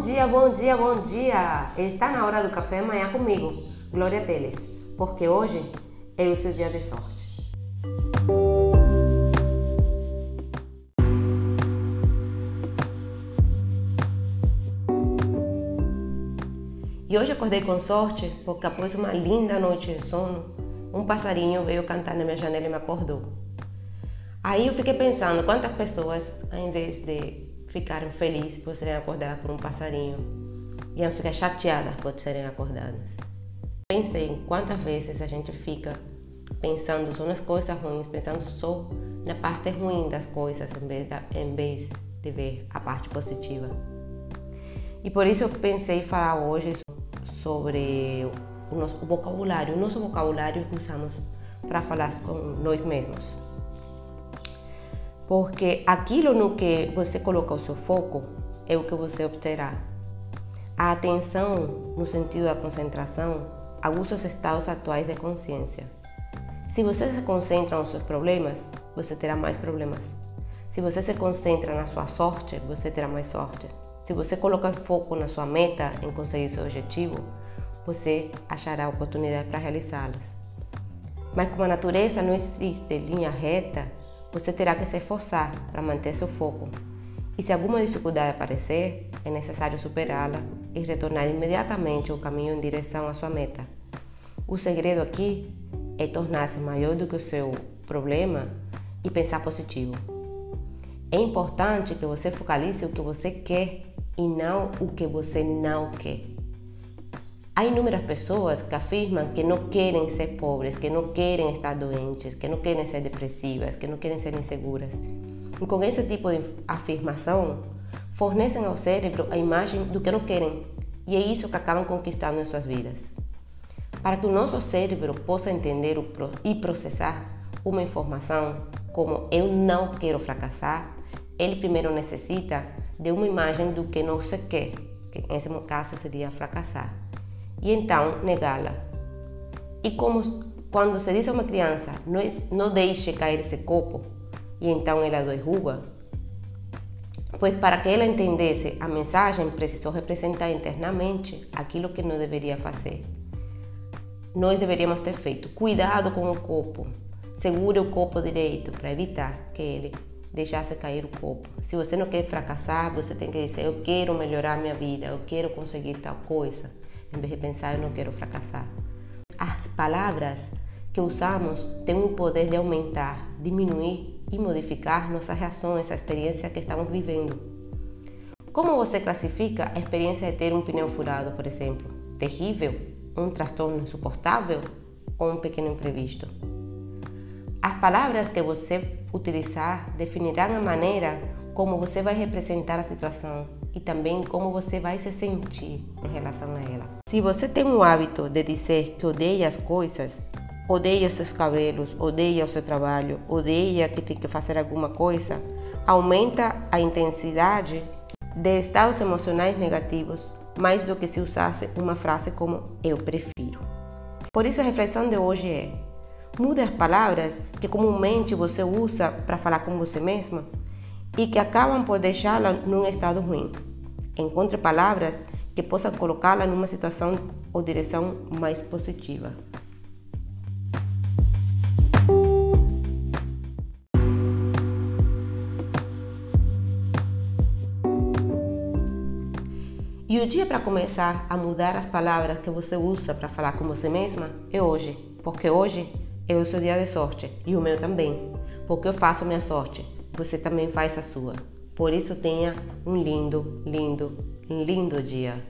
Bom dia, bom dia, bom dia! Está na hora do café amanhã comigo, Glória Teles, porque hoje é o seu dia de sorte. E hoje acordei com sorte porque após uma linda noite de sono, um passarinho veio cantar na minha janela e me acordou. Aí eu fiquei pensando quantas pessoas, ao invés de ficarem felizes por serem acordadas por um passarinho, iam ficar chateadas por serem acordadas. Pensei em quantas vezes a gente fica pensando só nas coisas ruins, pensando só na parte ruim das coisas, em vez, de, em vez de ver a parte positiva. E por isso eu pensei falar hoje sobre o nosso vocabulário, o nosso vocabulário que usamos para falar com nós mesmos. Porque aquilo no que você coloca o seu foco é o que você obterá. A atenção, no sentido da concentração, aguça os estados atuais de consciência. Se você se concentra nos seus problemas, você terá mais problemas. Se você se concentra na sua sorte, você terá mais sorte. Se você colocar foco na sua meta em conseguir seu objetivo, você achará oportunidade para realizá-las. Mas como a natureza não existe linha reta, você terá que se esforçar para manter seu foco. E se alguma dificuldade aparecer, é necessário superá-la e retornar imediatamente o caminho em direção à sua meta. O segredo aqui é tornar-se maior do que o seu problema e pensar positivo. É importante que você focalize o que você quer e não o que você não quer. Há inúmeras pessoas que afirmam que não querem ser pobres, que não querem estar doentes, que não querem ser depressivas, que não querem ser inseguras. E com esse tipo de afirmação, fornecem ao cérebro a imagem do que não querem, e é isso que acabam conquistando em suas vidas. Para que o nosso cérebro possa entender e processar uma informação como eu não quero fracassar, ele primeiro necessita de uma imagem do que não se quer, que nesse caso seria fracassar e então negá-la. E como quando se diz a uma criança, não, não deixe cair esse copo, e então ela derruba, pois para que ela entendesse a mensagem, precisou representar internamente aquilo que não deveria fazer. Nós deveríamos ter feito cuidado com o copo, segure o copo direito para evitar que ele deixasse cair o copo. Se você não quer fracassar, você tem que dizer: Eu quero melhorar minha vida, eu quero conseguir tal coisa em vez de pensar eu não quero fracassar. As palavras que usamos têm o poder de aumentar, diminuir e modificar nossas reações à experiência que estamos vivendo. Como você classifica a experiência de ter um pneu furado, por exemplo? Terrível? Um transtorno insuportável? Ou um pequeno imprevisto? As palavras que você utilizar definirão a maneira como você vai representar a situação e também como você vai se sentir em relação a ela. Se você tem o hábito de dizer que odeia as coisas, odeia os seus cabelos, odeia o seu trabalho, odeia que tem que fazer alguma coisa, aumenta a intensidade de estados emocionais negativos mais do que se usasse uma frase como eu prefiro. Por isso a reflexão de hoje é: mude as palavras que comumente você usa para falar com você mesma e que acabam por deixá-la num estado ruim. Encontre palavras que possam colocá-la numa situação ou direção mais positiva. E o dia para começar a mudar as palavras que você usa para falar com você mesma é hoje, porque hoje é o seu dia de sorte e o meu também, porque eu faço minha sorte você também faz a sua. Por isso tenha um lindo, lindo, lindo dia.